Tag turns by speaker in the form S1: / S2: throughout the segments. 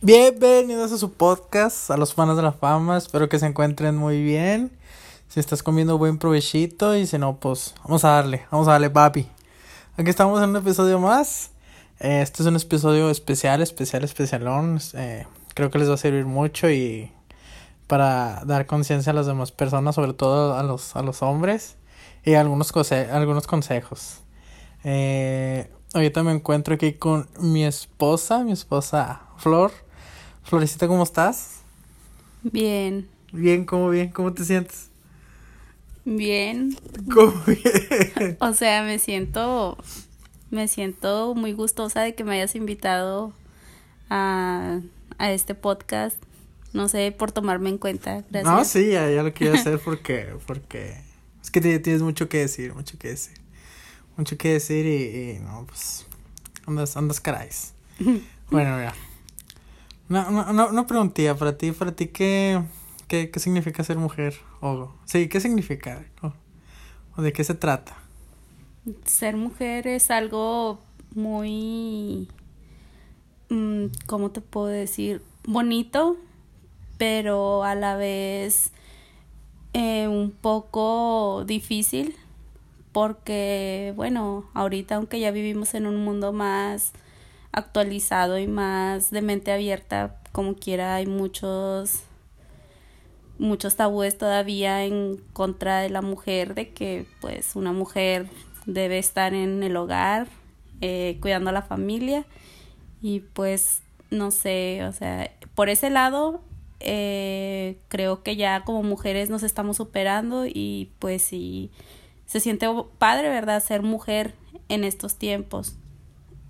S1: Bienvenidos a su podcast, a los fans de la fama. Espero que se encuentren muy bien. Si estás comiendo buen provechito y si no, pues vamos a darle, vamos a darle, papi. Aquí estamos en un episodio más. Eh, este es un episodio especial, especial, especialón. Eh, creo que les va a servir mucho y para dar conciencia a las demás personas, sobre todo a los, a los hombres y algunos, algunos consejos. Eh, ahorita me encuentro aquí con mi esposa, mi esposa Flor. Florecita, ¿cómo estás?
S2: Bien.
S1: Bien, ¿cómo bien? ¿Cómo te sientes?
S2: Bien.
S1: ¿Cómo bien?
S2: O sea, me siento me siento muy gustosa de que me hayas invitado a, a este podcast. No sé, por tomarme en cuenta. Gracias.
S1: No, sí, ya, lo quiero hacer porque, porque es que tienes mucho que decir, mucho que decir. Mucho que decir y, y no, pues andas, andas caráis. bueno, mira. No, no, no, no preguntía, para ti, para ti, ¿qué, qué, qué significa ser mujer? O, sí, ¿qué significa? O, de qué se trata?
S2: Ser mujer es algo muy, mm, ¿cómo te puedo decir? Bonito, pero a la vez eh, un poco difícil, porque, bueno, ahorita aunque ya vivimos en un mundo más actualizado y más de mente abierta, como quiera hay muchos muchos tabúes todavía en contra de la mujer, de que pues una mujer debe estar en el hogar, eh, cuidando a la familia y pues no sé, o sea, por ese lado eh, creo que ya como mujeres nos estamos superando y pues sí, se siente padre, ¿verdad? Ser mujer en estos tiempos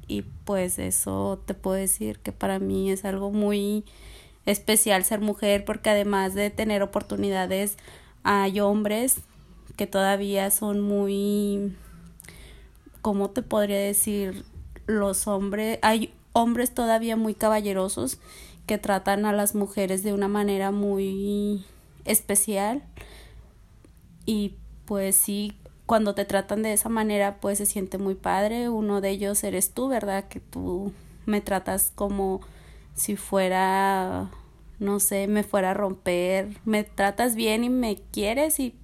S2: y pues eso te puedo decir que para mí es algo muy especial ser mujer porque además de tener oportunidades hay hombres que todavía son muy ¿cómo te podría decir? los hombres hay hombres todavía muy caballerosos que tratan a las mujeres de una manera muy especial y pues sí cuando te tratan de esa manera, pues se siente muy padre. Uno de ellos eres tú, ¿verdad? Que tú me tratas como si fuera, no sé, me fuera a romper. Me tratas bien y me quieres y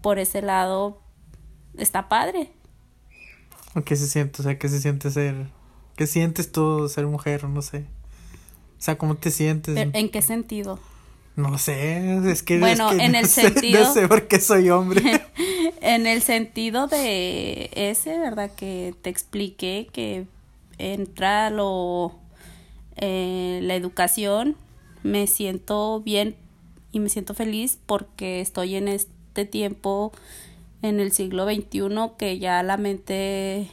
S2: por ese lado está padre.
S1: ¿Qué se siente? O sea, ¿qué se siente ser? ¿Qué sientes tú ser mujer? No sé. O sea, ¿cómo te sientes?
S2: ¿En qué sentido?
S1: No sé, es que...
S2: Bueno, en el sentido...
S1: No sé por qué soy hombre.
S2: en el sentido de ese, ¿verdad? Que te expliqué que entra lo... Eh, la educación, me siento bien y me siento feliz porque estoy en este tiempo, en el siglo XXI, que ya la mente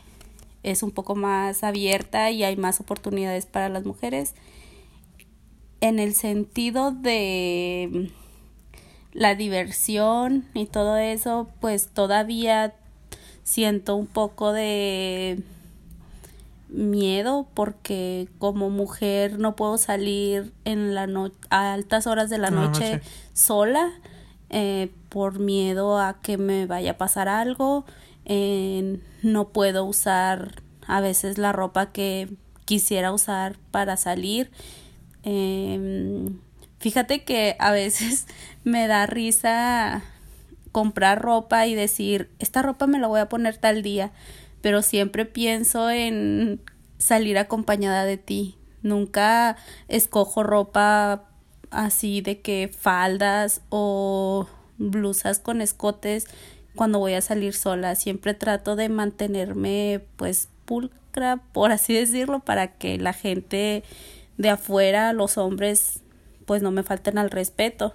S2: es un poco más abierta y hay más oportunidades para las mujeres en el sentido de la diversión y todo eso, pues todavía siento un poco de miedo porque como mujer no puedo salir en la noche a altas horas de la noche, sola eh, por miedo a que me vaya a pasar algo eh, no puedo usar a veces la ropa que quisiera usar para salir eh, fíjate que a veces me da risa comprar ropa y decir, esta ropa me la voy a poner tal día, pero siempre pienso en salir acompañada de ti. Nunca escojo ropa así de que faldas o blusas con escotes cuando voy a salir sola. Siempre trato de mantenerme pues pulcra, por así decirlo, para que la gente de afuera los hombres pues no me falten al respeto.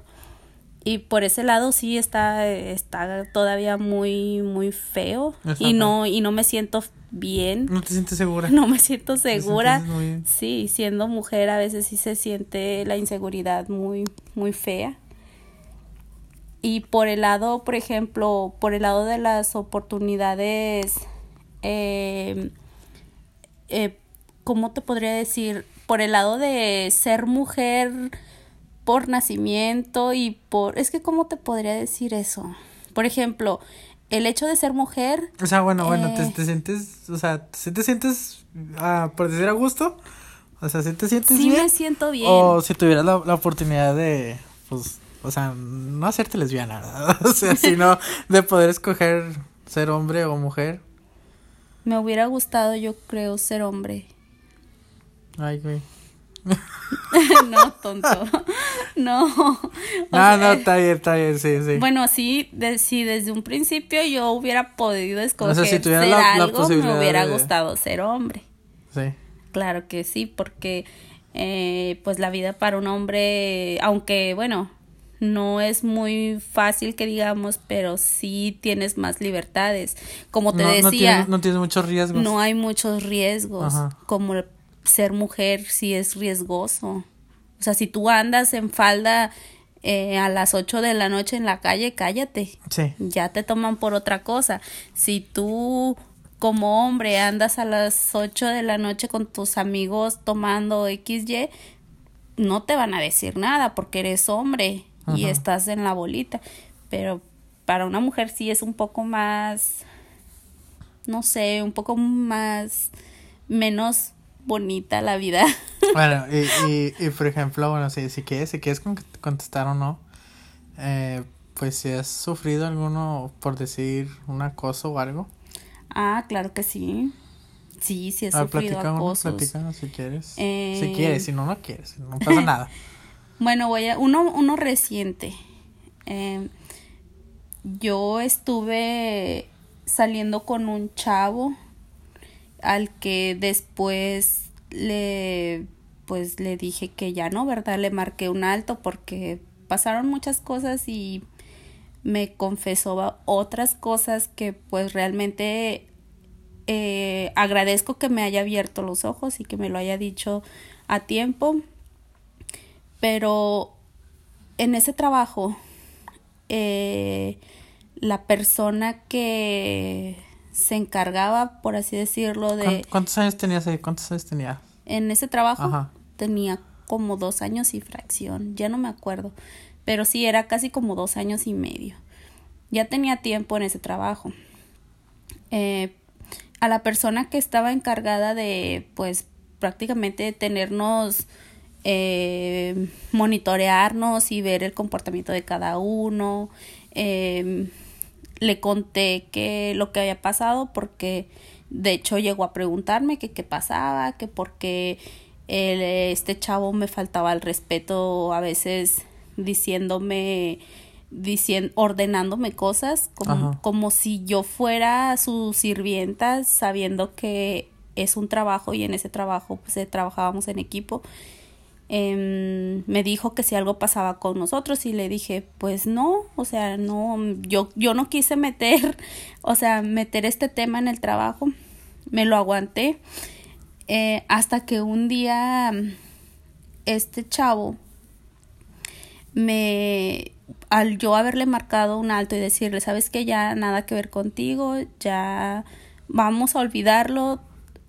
S2: Y por ese lado sí está está todavía muy muy feo. Y no y no me siento bien.
S1: No te sientes segura
S2: no me siento segura. sí siendo mujer a veces sí se siente la inseguridad muy muy fea. Y por el lado por ejemplo por el lado de las oportunidades eh, eh, cómo te podría decir por el lado de ser mujer por nacimiento y por... Es que, ¿cómo te podría decir eso? Por ejemplo, el hecho de ser mujer...
S1: O sea, bueno, bueno, te, eh, te, sientes, o sea, te, sientes, ah, por decir a gusto, O sea, ¿sí te sientes
S2: Sí
S1: bien?
S2: me siento bien.
S1: O si tuvieras la, la oportunidad de, pues, o sea, no hacerte lesbiana, ¿verdad? O sea, sino de poder escoger ser hombre o mujer.
S2: Me hubiera gustado, yo creo, ser hombre.
S1: Ay, güey.
S2: no, tonto. no. O
S1: Ah,
S2: sea,
S1: no, está bien, está bien, sí, sí.
S2: Bueno, sí, de, si desde un principio yo hubiera podido escoger
S1: si tuviera
S2: ser
S1: la- la
S2: algo, me hubiera
S1: de-
S2: gustado ser hombre.
S1: Sí.
S2: Claro que sí, porque eh, pues la vida para un hombre, aunque bueno, no es muy fácil que digamos, pero sí tienes más libertades. Como te
S1: no, no
S2: decía,
S1: tienes, no tienes muchos riesgos.
S2: no hay muchos riesgos,
S1: Ajá.
S2: como el ser mujer sí es riesgoso. O sea, si tú andas en falda eh, a las 8 de la noche en la calle, cállate.
S1: Sí.
S2: Ya te toman por otra cosa. Si tú como hombre andas a las 8 de la noche con tus amigos tomando XY, no te van a decir nada porque eres hombre y estás en la bolita. Pero para una mujer sí es un poco más, no sé, un poco más, menos bonita la vida.
S1: Bueno, y, y, y por ejemplo, bueno, si, si quieres, si quieres con- contestar o no, eh, pues si has sufrido alguno, por decir, un acoso o algo.
S2: ah, claro que sí. Sí, sí he
S1: A ver,
S2: sufrido acosos.
S1: platícanos si quieres.
S2: Eh,
S1: Si quieres, si no, no quieres, no pasa nada.
S2: Bueno, voy a uno, uno reciente. Eh, yo estuve saliendo con un chavo al que después le pues le dije que ya no, ¿verdad? Le marqué un alto porque pasaron muchas cosas y me confesó otras cosas que pues realmente eh, agradezco que me haya abierto los ojos y que me lo haya dicho a tiempo pero en ese trabajo eh, la persona que se encargaba por así decirlo de
S1: ¿Cuán- ¿Cuántos años tenías ahí? ¿Cuántos años tenías?
S2: en ese trabajo
S1: Ajá.
S2: tenía como dos años y fracción, ya no me acuerdo, pero sí era casi como dos años y medio. Ya tenía tiempo en ese trabajo. Eh, a la persona que estaba encargada de, pues, prácticamente tenernos, eh, monitorearnos y ver el comportamiento de cada uno, eh, le conté que lo que había pasado porque de hecho llegó a preguntarme que qué pasaba, que por qué el- este chavo me faltaba el respeto a veces diciéndome diciendo ordenándome cosas como, como si yo fuera su sirvienta sabiendo que es un trabajo y en ese trabajo pues eh, trabajábamos en equipo em, me dijo que si algo pasaba con nosotros y le dije pues no o sea no yo yo no quise meter o sea meter este tema en el trabajo me lo aguanté eh, hasta que un día este chavo me al yo haberle marcado un alto y decirle sabes que ya nada que ver contigo ya vamos a olvidarlo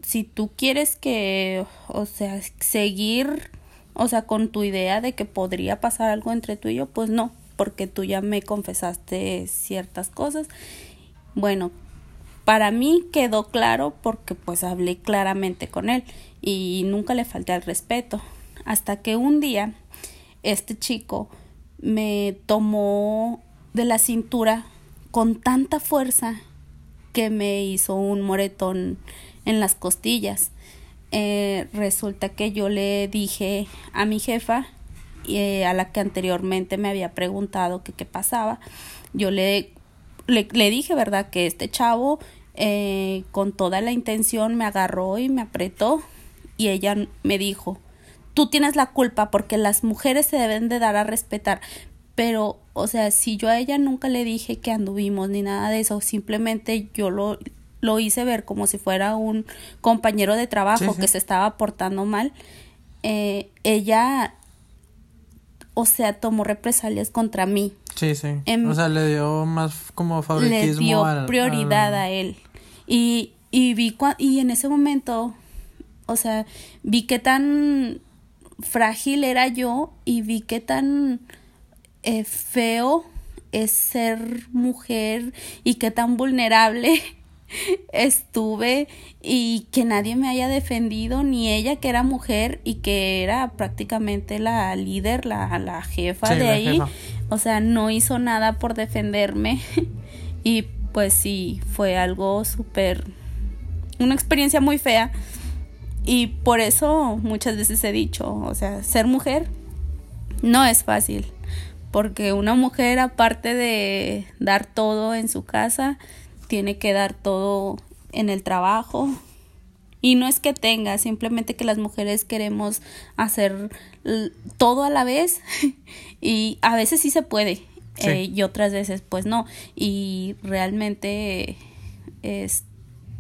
S2: si tú quieres que o sea seguir o sea con tu idea de que podría pasar algo entre tú y yo pues no porque tú ya me confesaste ciertas cosas bueno para mí quedó claro porque pues hablé claramente con él y nunca le falté al respeto hasta que un día este chico me tomó de la cintura con tanta fuerza que me hizo un moretón en las costillas. Eh, resulta que yo le dije a mi jefa, eh, a la que anteriormente me había preguntado qué pasaba, yo le, le, le dije, ¿verdad?, que este chavo eh, con toda la intención me agarró y me apretó y ella me dijo, tú tienes la culpa porque las mujeres se deben de dar a respetar. Pero, o sea, si yo a ella nunca le dije que anduvimos ni nada de eso, simplemente yo lo, lo hice ver como si fuera un compañero de trabajo
S1: Sí, sí.
S2: que se estaba portando mal, eh, ella, o sea, tomó represalias contra mí
S1: Sí, sí.
S2: Em,
S1: o sea, le dio más como
S2: le
S1: favoritismo
S2: dio
S1: al-
S2: prioridad
S1: al-
S2: a él. Y, y vi cua- y en ese momento, o sea, vi qué tan frágil era yo y vi qué tan eh, feo es ser mujer y qué tan vulnerable estuve y que nadie me haya defendido, ni ella que era mujer y que era prácticamente la líder, la, la jefa de ahí. O sea, no hizo nada por defenderme y pues sí, fue algo súper, una experiencia muy fea. Y por eso muchas veces he dicho, o sea, ser mujer no es fácil, porque una mujer aparte de dar todo en su casa, tiene que dar todo en el trabajo. Y no es que tenga, simplemente que las mujeres queremos hacer todo a la vez y a veces sí se puede eh, y otras veces pues no. Y realmente es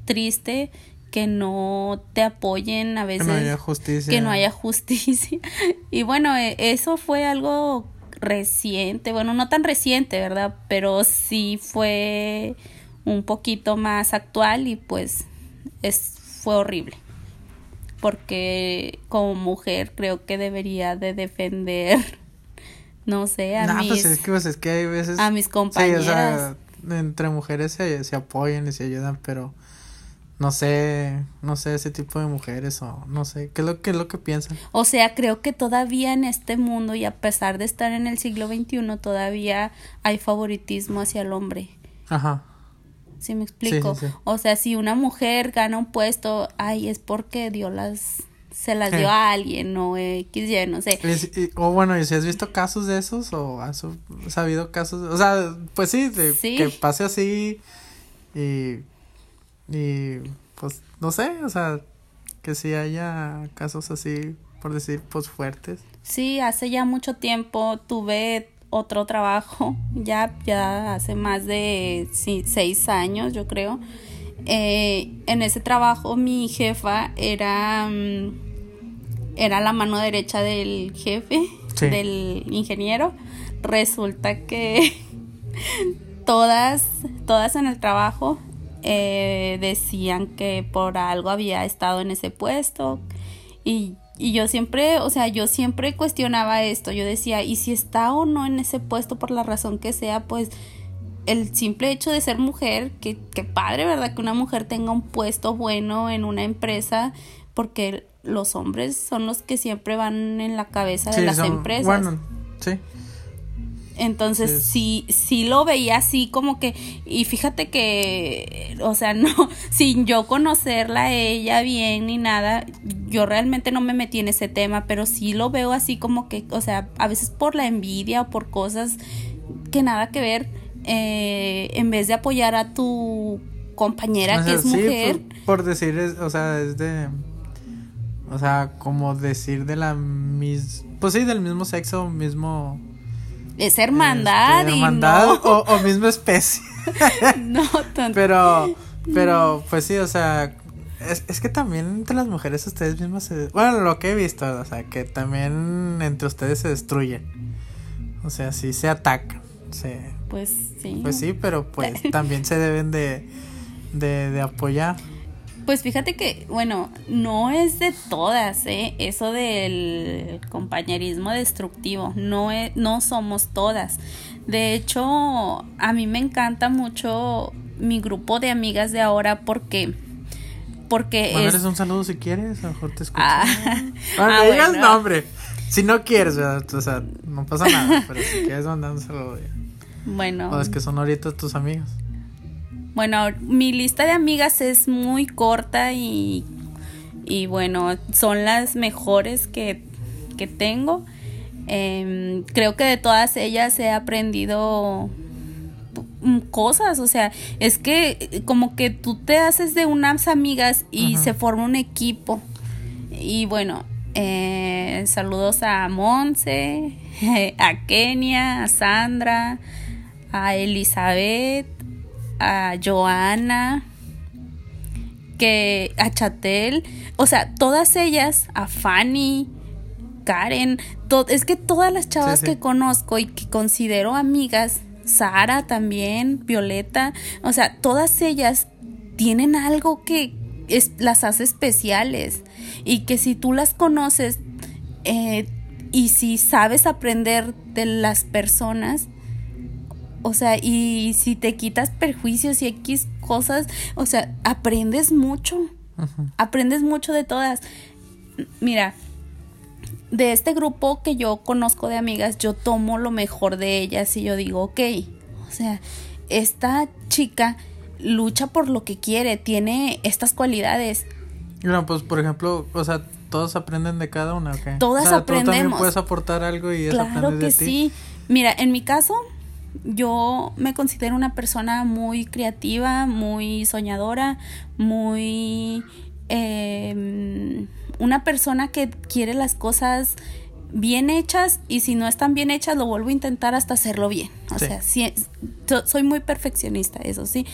S2: triste que no te apoyen a veces.
S1: Que no haya justicia.
S2: Que no haya justicia. Y bueno, e, eso fue algo reciente, bueno, no tan reciente, ¿verdad? Pero sí fue un poquito más actual y pues es, fue horrible. Porque como mujer creo que debería de defender, no sé, a mis...
S1: Pues es que, pues es que hay veces...
S2: A mis compañeras.
S1: entre mujeres se, se apoyan y se ayudan, pero no sé, no sé ese tipo de mujeres o no sé, ¿qué es lo que es lo que piensan?
S2: O sea, creo que todavía en este mundo y a pesar de estar en el siglo XXI todavía hay favoritismo hacia el hombre.
S1: Ajá.
S2: ¿Sí me explico? O sea, si una mujer gana un puesto, ay, es porque dio las se las dio a alguien o X, Y, no sé.
S1: o bueno, ¿y si has visto casos de esos o has sabido casos? O sea, pues sí, de que pase así y y pues no sé, o sea, que si haya casos así, por decir, pues fuertes.
S2: Sí, hace ya mucho tiempo tuve otro trabajo, ya, ya hace más de seis años, yo creo. Eh, en ese trabajo mi jefa era, mm, era la mano derecha del jefe, del ingeniero. Resulta que todas, todas en el trajo eh, decían que por algo había estado en ese puesto y, y yo siempre, o sea, yo siempre cuestionaba esto, yo decía, ¿y si está o no en ese puesto por la razón que sea, pues el simple hecho de ser mujer, que, que padre, ¿verdad? Que una mujer tenga un puesto bueno en una empresa, porque los hombres son los que siempre van en la cabeza de las empresas.
S1: Bueno, sí.
S2: Entonces sí. sí, lo veía así como que, y fíjate que, o sea, no, sin yo conocerla a ella bien ni nada, yo realmente no me metí en ese tema, pero sí lo veo así como que, o sea, a veces por la envidia o por cosas que nada que ver, eh, en vez de apoyar a tu compañera que es mujer.
S1: Por, decir, o sea, es de, o sea, como decir de la misma, pues sí, del mismo sexo, mismo
S2: es hermandad este,
S1: hermandad o, o, misma especie.
S2: no tanto.
S1: Pero, pero, pues sí, o sea, es, es que también entre las mujeres ustedes mismas se... Bueno, lo que he visto, o sea, que también entre ustedes se destruyen. O sea, sí se atacan.
S2: pues sí.
S1: Pues sí, pero pues también se deben de, de, de apoyar.
S2: Pues fíjate que, bueno, no es de todas, ¿eh? Eso del compañerismo destructivo, no, es, no somos todas. De hecho, a mí me encanta mucho mi grupo de amigas de ahora porque porque
S1: es... un saludo si quieres, a lo mejor te escucho. Ah, ah digas nombre. Si no quieres, o sea, no pasa nada, pero si quieres mandar un saludo.
S2: Bueno.
S1: O es que son ahorita tus amigos.
S2: Bueno, mi lista de amigas es muy corta y, y bueno, son las mejores que, que tengo. Em, creo que de todas ellas he aprendido cosas, o sea, es que como que tú te haces de unas amigas y se forma un equipo. Y bueno, eh, saludos a Monse, a Kenia, a Sandra, a Elizabeth, a Joana, que a Chatel, o sea, todas ellas, a Fanny, Karen, es que todas las chavas que conozco y que considero amigas, Sara también, Violeta, o sea, todas ellas tienen algo que las hace especiales. Y que si tú las conoces eh, y si sabes aprender de las personas, O sea, y si te quitas perjuicios y X cosas, o sea, aprendes mucho. Aprendes mucho de todas. Mira, de este grupo que yo conozco de amigas, yo tomo lo mejor de ellas y yo digo, ok, o sea, esta chica lucha por lo que quiere, tiene estas cualidades.
S1: No, pues por ejemplo, o sea, todos aprenden de cada una, ¿ok?
S2: Todas
S1: o sea,
S2: aprendemos.
S1: Tú también puedes aportar algo y eso
S2: Claro que sí. Mira, en mi caso, yo me considero una persona muy creativa, muy soñadora, muy... Eh, una persona que quiere las cosas bien hechas y si no están bien hechas lo vuelvo a intentar hasta hacerlo bien. O
S1: Sí.
S2: sea, sí, soy muy perfeccionista, eso sí.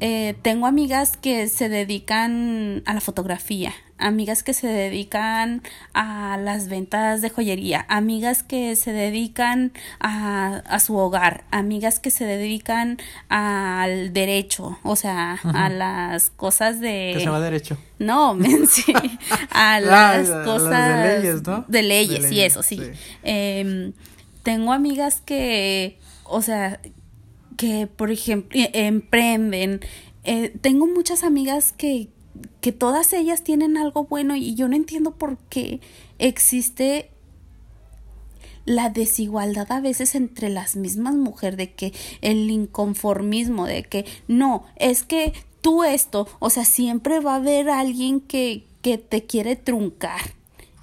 S2: Eh, tengo amigas que se dedican a la fotografía, amigas que se dedican a las ventas de joyería, amigas que se dedican a, a su hogar, amigas que se dedican al derecho, o sea, a las cosas de...
S1: Que se va derecho.
S2: No, men, sí, a
S1: Ah,
S2: las
S1: las de
S2: cosas
S1: leyes, ¿no?
S2: de leyes,
S1: De
S2: y eso, sí.
S1: sí.
S2: Em, tengo amigas que, o sea, que por ejemplo, e- emprenden. Eh, tengo muchas amigas que, que todas ellas tienen algo bueno y yo no entiendo por qué existe la desigualdad a veces entre las mismas mujeres, de que el inconformismo, de que no, es que tú esto, o sea, siempre va a haber alguien que, que te quiere truncar.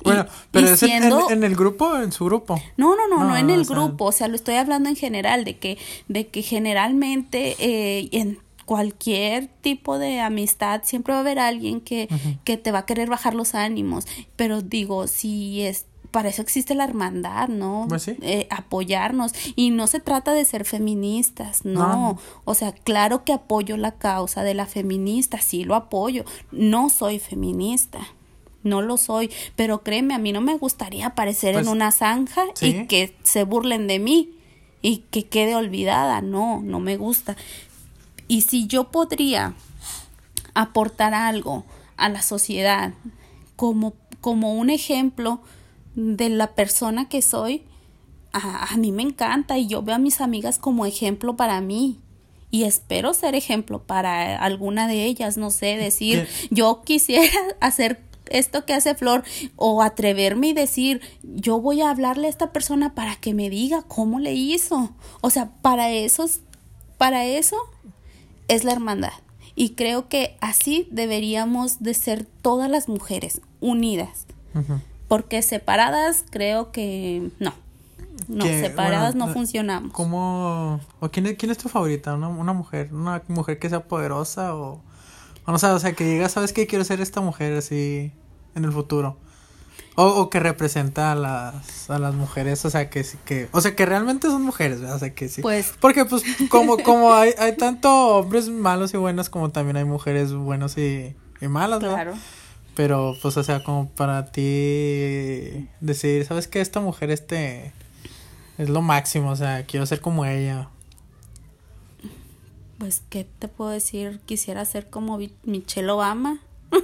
S1: Bueno, pero es en-
S2: siendo-
S1: en, en el grupo, en su grupo.
S2: no, no, no, no,
S1: No,
S2: en
S1: o
S2: el
S1: sea-
S2: grupo, o sea, lo estoy hablando en general, de que, de que generalmente eh, en cualquier tipo de amistad siempre va a haber alguien que, que te va a querer bajar los ánimos, pero digo, si es, para eso existe la hermandad, ¿no?
S1: Pues sí.
S2: Eh, apoyarnos, y no se trata de ser feministas, no.
S1: No.
S2: o sea, claro que apoyo la causa de la feminista, sí lo apoyo, no soy feminista. No lo soy, pero créeme, a mí no me gustaría aparecer
S1: Pues,
S2: en una zanja
S1: sí.
S2: y que se burlen de mí y que quede olvidada. No, no me gusta. Y si yo podría aportar algo a la sociedad como, como un ejemplo de la persona que soy, a, a mí me encanta y yo veo a mis amigas como ejemplo para mí. Y espero ser ejemplo para alguna de ellas, no sé, decir, yo quisiera hacer esto que hace Flor o atreverme y decir, yo voy a hablarle a esta persona para que me diga cómo le hizo. O sea, para eso, para eso es la hermandad. Y creo que así deberíamos de ser todas las mujeres, unidas. Porque separadas creo que no. No,
S1: Que,
S2: separadas
S1: bueno,
S2: no funcionamos.
S1: ¿Cómo? ¿O quién, es- quién es tu favorita? ¿Una, una mujer? ¿Una mujer que sea poderosa? O, o no sé, o sea, que diga, ¿sabes qué? Quiero ser esta mujer así en el futuro. O, o que representa a las, a las mujeres, o sea, que, sí- que, o sea, que realmente son mujeres, ¿verdad? O sea, que sí.
S2: Pues-
S1: Porque, pues, como, como hay, hay tanto hombres malos y buenos, como también hay mujeres buenos y, y malas, ¿no?
S2: Claro.
S1: Pero, pues, o sea, como para ti decir, ¿sabes qué? Esta mujer, este, es lo máximo, o sea, quiero ser como ella.
S2: Pues, ¿qué te puedo decir? Quisiera ser como Michelle Obama.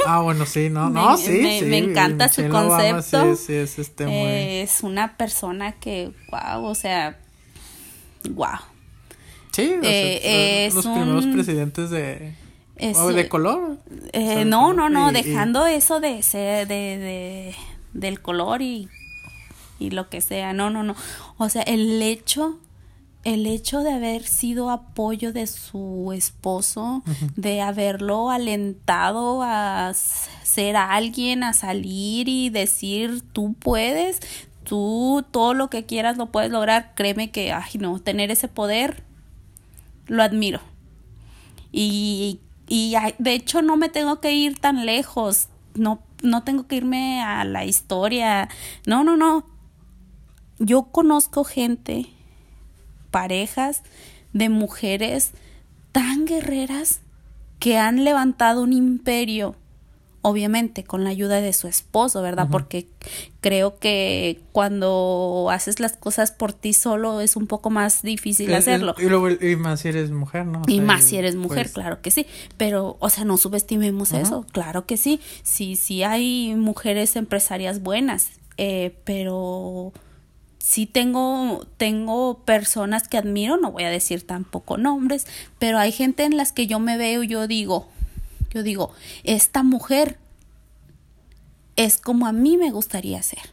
S1: Ah, bueno, sí, no,
S2: Me-
S1: no, sí,
S2: me-
S1: sí.
S2: me encanta su
S1: Obama,
S2: concepto.
S1: sí, sí, es este muy...
S2: Eh, es una persona que, wow, o sea, wow.
S1: sí, o sea,
S2: eh,
S1: son los primeros presidentes de...
S2: Es,
S1: o de color.
S2: eh,
S1: O sea,
S2: no, no, no,
S1: y- y-
S2: dejando eso de ser, de, de, del color y, y lo que sea, no, no, no. O sea, el hecho, el hecho de haber sido apoyo de su esposo, de haberlo alentado a ser alguien, a salir y decir, tú puedes, tú todo lo que quieras lo puedes lograr, créeme que, ay, no, tener ese poder, lo admiro. Y, y de hecho no me tengo que ir tan lejos, no, no tengo que irme a la historia, no, no, no. Yo conozco gente, parejas de mujeres tan guerreras que han levantado un imperio, obviamente con la ayuda de su esposo, ¿verdad? Porque creo que cuando haces las cosas por ti solo es un poco más difícil
S1: es- es-
S2: hacerlo.
S1: y, luego, y más si eres mujer, ¿no? O
S2: Y
S1: sea,
S2: más si eres mujer,
S1: pues,
S2: claro que sí. Pero, o sea, no subestimemos eso, claro que sí. Sí, sí hay mujeres empresarias buenas, eh, pero sí tengo, tengo personas que admiro, no voy a decir tampoco nombres, pero hay gente en las que yo me veo y yo digo, yo digo, esta mujer es como a mí me gustaría ser.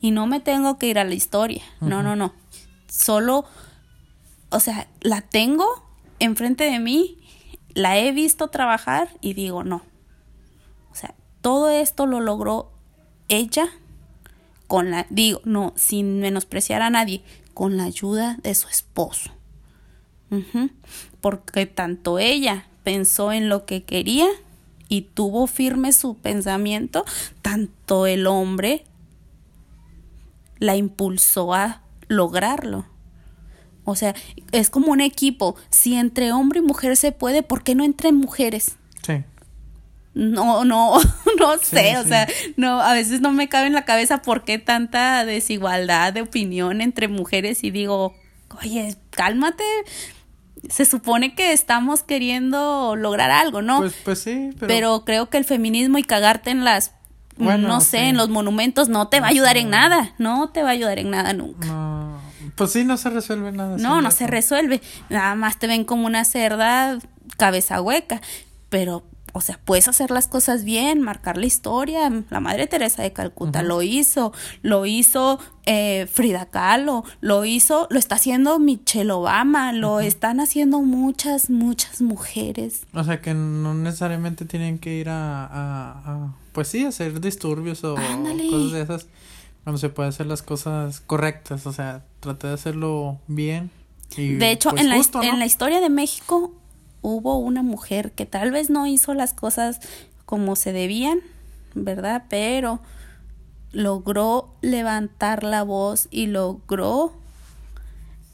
S2: Y no me tengo que ir a la historia, no, no, no. Solo, o sea, la tengo enfrente de mí, la he visto trabajar y digo, no. O sea, todo esto lo logró ella con la, digo, no, sin menospreciar a nadie, con la ayuda de su esposo. Porque tanto ella pensó en lo que quería y tuvo firme su pensamiento, tanto el hombre la impulsó a lograrlo. O sea, es como un equipo. Si entre hombre y mujer se puede, ¿por qué no entre mujeres? Sí no, no, no sé, o sea, no, a veces no me cabe en la cabeza por qué tanta desigualdad de opinión entre mujeres y digo, oye, cálmate, se supone que estamos queriendo lograr algo, ¿no?
S1: Pues, pues sí,
S2: pero... pero creo que el feminismo y cagarte en las, no sé, en los monumentos no te va a ayudar en nada, no te va a ayudar en nada nunca.
S1: No, pues sí, no se resuelve nada.
S2: No, no se resuelve, nada más te ven como una cerda cabeza hueca, pero o sea, puedes hacer las cosas bien, marcar la historia. La Madre Teresa de Calcuta lo hizo, lo hizo eh, Frida Kahlo, lo hizo, lo está haciendo Michelle Obama, lo están haciendo muchas, muchas mujeres.
S1: O sea, que no necesariamente tienen que ir a, a, pues sí, hacer disturbios o cosas de esas. Cuando se puede hacer las cosas correctas, o sea, trate de hacerlo bien.
S2: Y, de hecho, pues, en, la, en la historia de México hubo una mujer que tal vez no hizo las cosas como se debían, ¿verdad? Pero logró levantar la voz y logró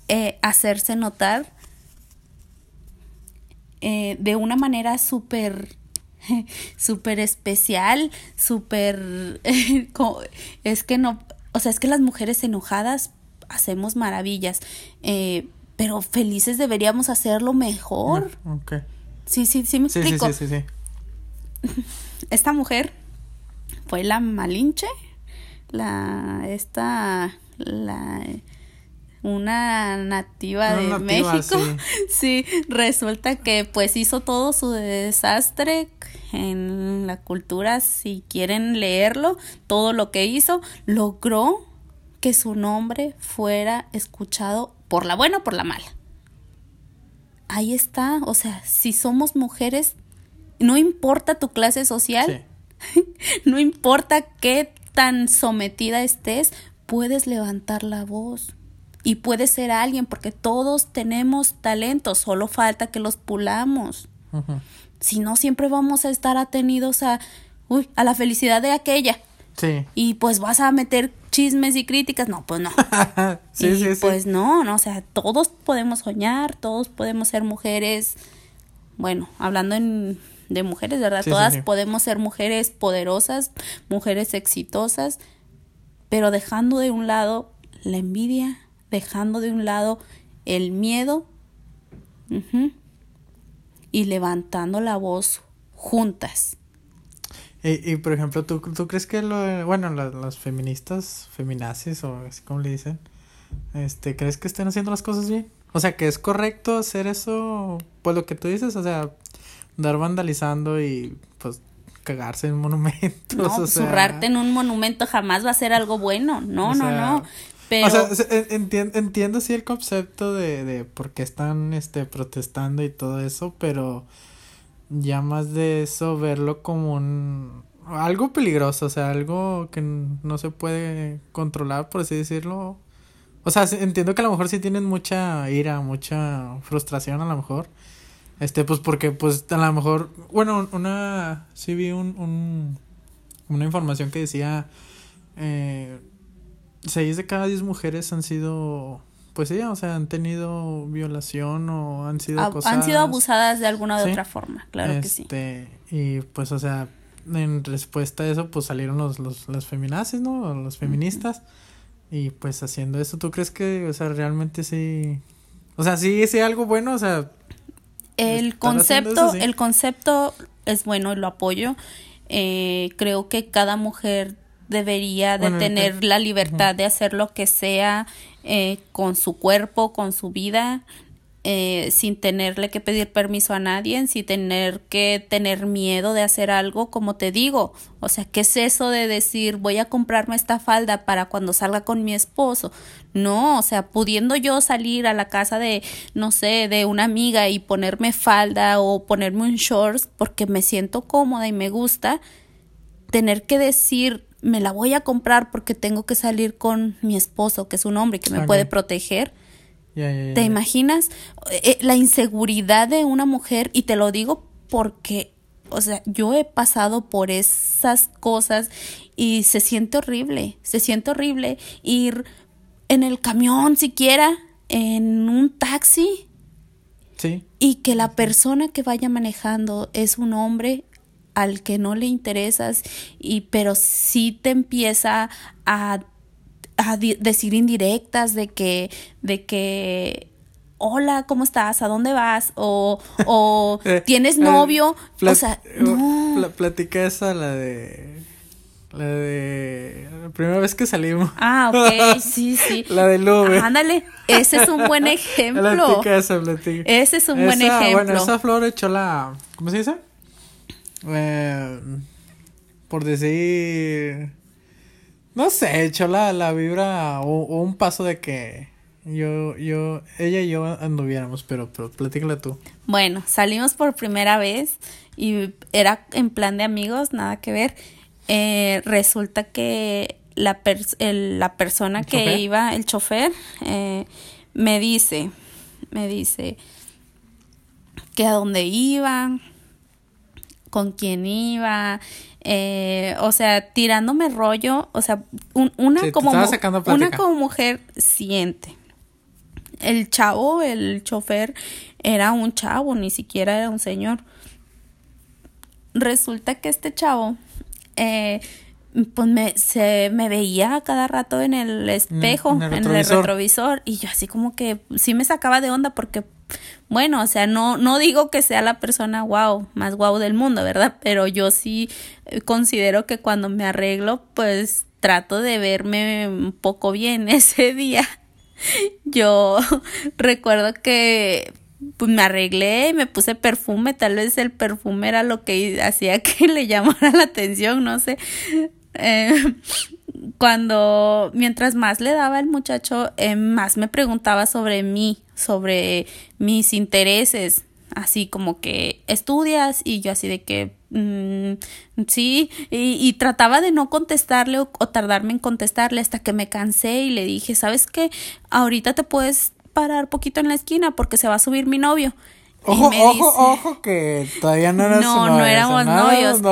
S2: eh, hacerse notar eh, de una manera súper súper especial, súper es que no, o sea, es que las mujeres enojadas hacemos maravillas. Eh, pero felices deberíamos hacerlo mejor.
S1: Ok.
S2: Sí, sí, sí me explico.
S1: Sí, sí, sí, sí.
S2: Esta mujer fue la Malinche, la esta la una nativa de México. Sí. sí, resulta que pues hizo todo su desastre en la cultura, si quieren leerlo, todo lo que hizo, logró que su nombre fuera escuchado por la buena o por la mala. Ahí está, o sea, si somos mujeres, no importa tu clase social, no importa qué tan sometida estés, puedes levantar la voz y puedes ser alguien porque todos tenemos talentos, solo falta que los pulamos. Si no, siempre vamos a estar atenidos a, uy, a la felicidad de aquella. Sí. Y pues vas a meter chismes y críticas, no, pues no. sí, sí, pues no, no, o sea, todos podemos soñar, todos podemos ser mujeres, bueno, hablando en, de mujeres, ¿verdad? Todas podemos ser mujeres poderosas, mujeres exitosas, pero dejando de un lado la envidia, dejando de un lado el miedo y levantando la voz juntas.
S1: Y, y por ejemplo, ¿tú, ¿tú crees que lo, bueno, las, feministas, feminazis o así como le dicen, este, ¿crees que estén haciendo las cosas bien? O sea, que es correcto hacer eso, pues lo que tú dices, o sea, dar vandalizando y pues cagarse en monumentos. No,
S2: o zurrarte en un monumento jamás va a ser algo bueno. No, no, no.
S1: Pero... O sea, entiendo, entiendo sí el concepto de, de por qué están este, protestando y todo eso, pero ya más de eso verlo como un algo peligroso, o sea, algo que no se puede controlar, por así decirlo. O sea, entiendo que a lo mejor sí tienen mucha ira, mucha frustración a lo mejor. Este, pues porque pues a lo mejor, bueno, una, sí vi un, un una información que decía, eh, seis de cada diez mujeres han sido pues sí, o sea, han tenido violación o han sido
S2: acosadas. Han sido abusadas de alguna de otra forma, claro que sí.
S1: Este, y pues, o sea, en respuesta a eso, pues salieron los, los, los feminazis, ¿no? Los feministas. Y pues haciendo eso, ¿tú crees que, o sea, realmente sí... O sea, sí, sí, algo bueno, o sea...
S2: El concepto, el concepto es bueno y lo apoyo. Eh, creo que cada mujer debería de tener la libertad de hacer lo que sea eh, con su cuerpo, con su vida, eh, sin tenerle que pedir permiso a nadie, sin tener que tener miedo de hacer algo, como te digo. O sea, ¿qué es eso de decir voy a comprarme esta falda para cuando salga con mi esposo? No, o sea, pudiendo yo salir a la casa de, no sé, de una amiga y ponerme falda o ponerme un shorts porque me siento cómoda y me gusta, tener que decir me la voy a comprar porque tengo que salir con mi esposo, que es un hombre que me puede proteger ¿Te imaginas eh, la inseguridad de una mujer? Y te lo digo porque, o sea, yo he pasado por esas cosas y se siente horrible, se siente horrible ir en el camión siquiera, en un taxi.
S1: Sí.
S2: Y que la persona que vaya manejando es un hombre al que no le interesas y pero sí te empieza a a decir indirectas de que, de que, hola, ¿cómo estás? ¿A dónde vas? O, o eh, ¿tienes novio? o sea, no.
S1: platica esa, la de... La de... La primera vez que salimos.
S2: Ah, ok, sí, sí.
S1: la de Lube.
S2: Ándale, ese es un buen ejemplo.
S1: platica esa, platica.
S2: Ese es un buen ejemplo.
S1: Bueno, esa flor echó la... ¿Cómo se dice? Eh, por decir no sé, echó la, la vibra o, un paso de que yo, yo, ella y yo anduviéramos, pero, pero platícala tú.
S2: Bueno, salimos por primera vez y era en plan de amigos, nada que ver. Eh, resulta que la, la persona que iba, el chofer, eh, me dice, me dice que a dónde iba, con quién iba, eh, o sea, tirándome rollo, o sea, una como una como mujer siente. El chavo, el chofer, era un chavo, ni siquiera era un señor. Resulta que este chavo, eh, pues me, se me veía cada rato en el espejo, en el retrovisor, y yo así como que sí me sacaba de onda porque bueno, o sea, no, no digo que sea la persona wow, más wow del mundo, ¿verdad? Pero yo sí eh, considero que cuando me arreglo, pues trato de verme un poco bien ese día. Yo recuerdo que pues me arreglé, me puse perfume, tal vez el perfume era lo que hacía que le llamara la atención, no sé. Eh, cuando mientras más le daba el muchacho, eh, más me preguntaba sobre mí, sobre mis intereses, así como que estudias y yo así de que mm, sí. Y, trataba de no contestarle o, tardarme en contestarle hasta que me cansé y le dije sabes qué ahorita te puedes parar poquito en la esquina porque se va a subir mi novio
S1: Ojo, ojo, ojo, que todavía no eras
S2: No, no éramos novios.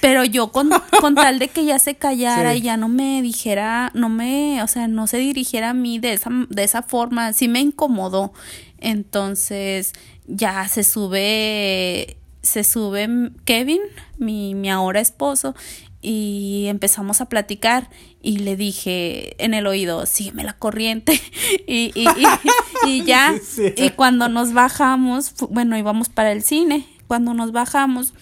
S2: Pero yo con, con tal de que ya se callara y ya no me dijera, no me, o sea, no se dirigiera a mí de esa, de esa forma, sí me incomodó. Entonces, ya se sube, se sube Kevin, mi, mi ahora esposo, y empezamos a platicar y le dije en el oído, sígueme la corriente. Y, y, y, ya, y cuando nos bajamos, bueno, íbamos para el cine, cuando nos bajamos,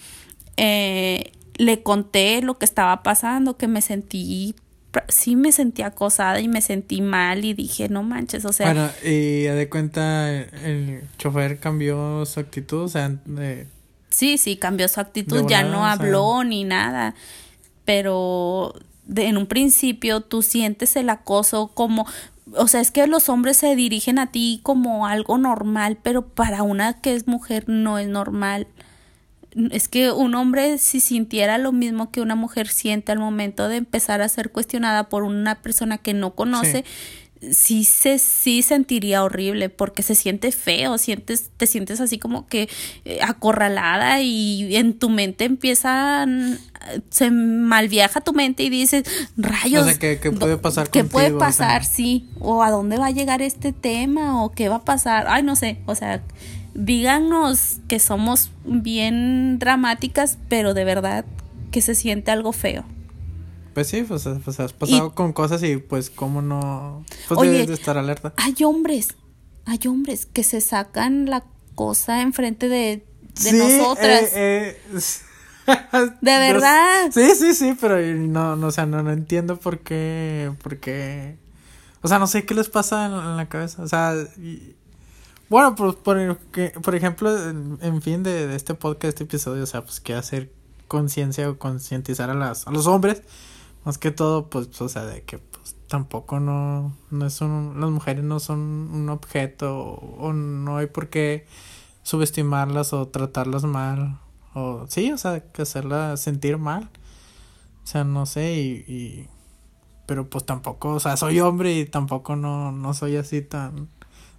S2: eh, le conté lo que estaba pasando, que me sentí, sí me sentí acosada y me sentí mal y dije, no manches, o sea...
S1: Bueno, y de cuenta, el chofer cambió su actitud, o sea...
S2: sí, sí, cambió su actitud, ya no habló ni nada pero de, en un principio tú sientes el acoso como o sea, es que los hombres se dirigen a ti como algo normal, pero para una que es mujer no es normal. Es que un hombre si sintiera lo mismo que una mujer siente al momento de empezar a ser cuestionada por una persona que no conoce, sí se sí sentiría horrible porque se siente feo, sientes te sientes así como que eh, acorralada y en tu mente empiezan se malviaja tu mente y dices, rayos,
S1: ¿qué, puede pasar?
S2: ¿Qué puede pasar? Sí, o a dónde va a llegar este tema o qué va a pasar. Ay, no sé, o sea, díganos que somos bien dramáticas, pero de verdad que se siente algo feo.
S1: Pues sí, pues, pues has pasado con cosas y pues cómo no... Pues debes de estar alerta.
S2: Hay hombres, hay hombres que se sacan la cosa enfrente de, de nosotras.
S1: Eh, eh,
S2: De verdad.
S1: Sí, sí, sí, pero no, no, o sea, no, no entiendo por qué, por qué. O sea, no sé qué les pasa en, la cabeza. O sea, bueno, pues por, por ejemplo, en, fin de, este podcast, este episodio, o sea, pues que hacer conciencia o concientizar a las, a los hombres, más que todo, pues, o sea, de que pues tampoco no, no es un, las mujeres no son un objeto o no hay por qué subestimarlas o tratarlas mal. O sí, o sea, que hacerlas sentir mal. O sea, no sé, y, y, pero pues tampoco, o sea, soy hombre y tampoco no, no soy así tan,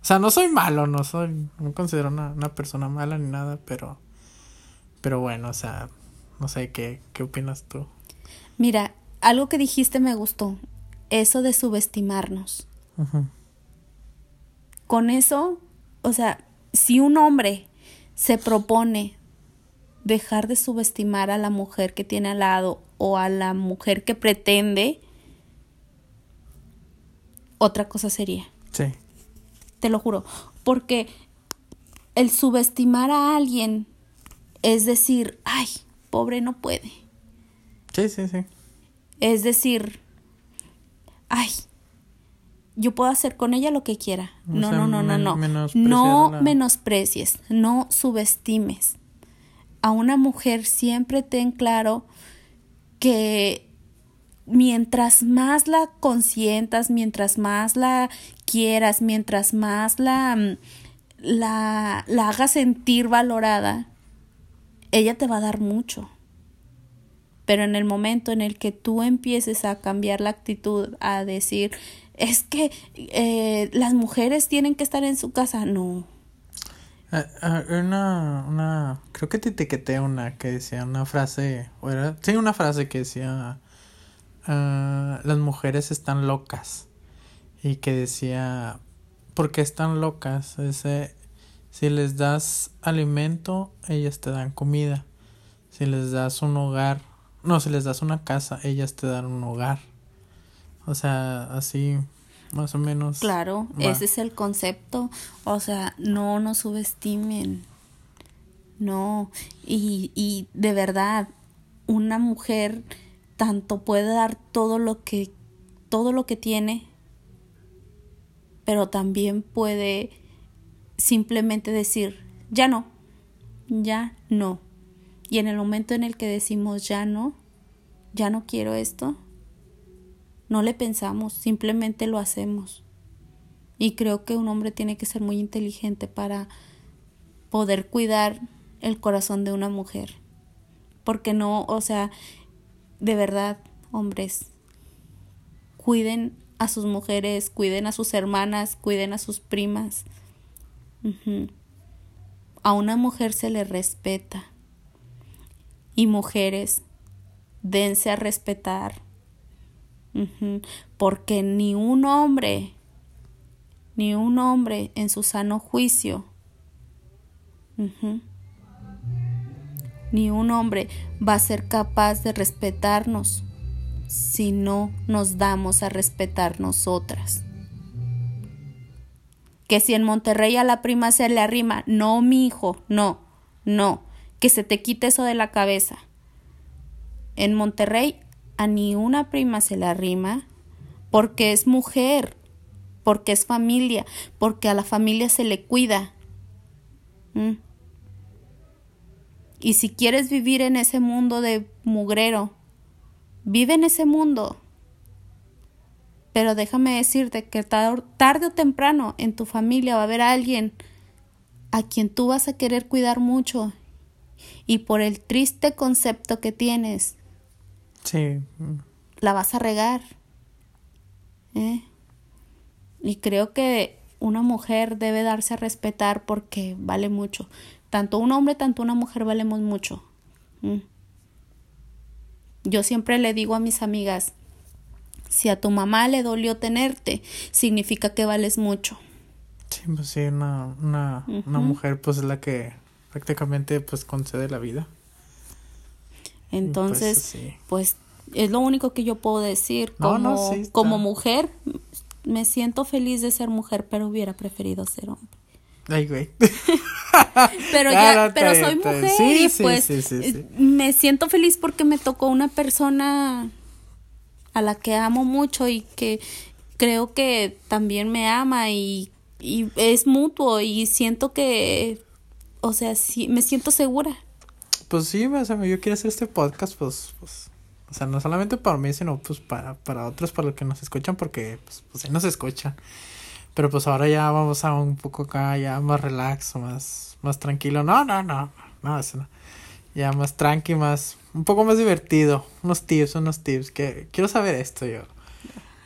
S1: o sea, no soy malo, no soy, no considero una, una persona mala ni nada, pero, pero bueno, o sea, no sé, ¿qué, qué opinas tú?
S2: Mira, algo que dijiste me gustó, eso de subestimarnos. Con eso, o sea, si un hombre se propone dejar de subestimar a la mujer que tiene al lado o a la mujer que pretende, otra cosa sería.
S1: Sí.
S2: Te lo juro. Porque el subestimar a alguien es decir, ay, pobre no puede.
S1: Sí, sí, sí.
S2: Es decir, ay, yo puedo hacer con ella lo que quiera. No, no, no, no, no. No menosprecies, no subestimes. A una mujer siempre ten claro que mientras más la consientas, mientras más la quieras, mientras más la, mm, la, la hagas sentir valorada, ella te va a dar mucho. Pero en el momento en el que tú empieces a cambiar la actitud, a decir, es que eh, las mujeres tienen que estar en su casa. No.
S1: Ah, ah, una, una, creo que te etiqueté una que decía una frase, o era, sí, una frase que decía, ah, las mujeres están locas. Y que decía, ¿por qué están locas? Ese, si les das alimento, ellas te dan comida. Si les das un hogar, no, si les das una casa, ellas te dan un hogar. O sea, así más o menos.
S2: Claro, ese es el concepto. O sea, no nos subestimen. No. Y, y de verdad, una mujer tanto puede dar todo lo que todo lo que tiene, pero también puede simplemente decir, ya no, ya no. Y en el momento en el que decimos ya no, ya no quiero esto, no le pensamos, simplemente lo hacemos. Y creo que un hombre tiene que ser muy inteligente para poder cuidar el corazón de una mujer. Porque no, o sea, de verdad, hombres, cuiden a sus mujeres, cuiden a sus hermanas, cuiden a sus primas. A una mujer se le respeta. Y mujeres, dense a respetar. Porque ni un hombre, ni un hombre en su sano juicio, ni un hombre va a ser capaz de respetarnos si no nos damos a respetar nosotras. Que si en Monterrey a la prima se le arrima, no, mi hijo, no, no, que se te quite eso de la cabeza. En Monterrey a ni una prima se la rima porque es mujer, porque es familia, porque a la familia se le cuida. ¿Mm? Y si quieres vivir en ese mundo de mugrero, vive en ese mundo. Pero déjame decirte que tarde o temprano en tu familia va a haber alguien a quien tú vas a querer cuidar mucho. Y por el triste concepto que tienes
S1: Sí.
S2: La vas a regar. ¿eh? Y creo que una mujer debe darse a respetar porque vale mucho. Tanto un hombre, tanto una mujer valemos mucho. Yo siempre le digo a mis amigas, si a tu mamá le dolió tenerte, significa que vales mucho.
S1: Sí, pues sí, una, una, una mujer pues es la que prácticamente pues concede la vida.
S2: Pues, Entonces, pues, es lo único que yo puedo decir. Como, como mujer, me siento feliz de ser mujer, pero hubiera preferido ser hombre.
S1: Ay, güey.
S2: pero ya,
S1: no,
S2: pero soy mujer
S1: Sí,
S2: y pues me siento feliz porque me tocó una persona a la que amo mucho y que creo que también me ama y, y es mutuo y siento que, o sea, sí, me siento segura.
S1: Pues sí, o sea, yo quiero hacer este podcast, pues, pues, o sea, no solamente para mí, sino pues para, para otros, para los que nos escuchan, porque pues, pues sí nos escuchan. Pero pues ahora ya vamos a un poco acá, ya más relax, más, más tranquilo. No, no, no, no, eso no. Ya más tranqui, más, un poco más divertido. Unos tips, unos tips, que quiero saber esto yo.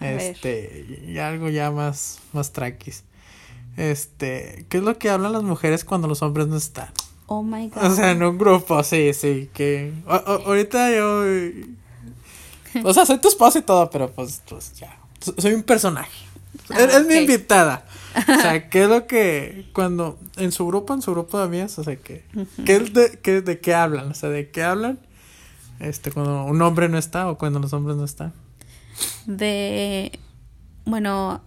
S2: A ver.
S1: Este, y algo ya más, más tranquis. Este, ¿qué es lo que hablan las mujeres cuando los hombres no están?
S2: Oh my God.
S1: O sea, en un grupo, sí, sí, que... a- a- ahorita yo... O sea, soy tu esposa y todo, pero pues, pues ya. So- Soy un personaje.
S2: Ah,
S1: es, mi invitada. O sea, ¿qué es lo que cuando... En su grupo, en su grupo de amigas, o sea, que... ¿qué es de, qué, ¿De qué hablan? O sea, ¿de qué hablan? Este, cuando un hombre no está o cuando los hombres no están.
S2: de bueno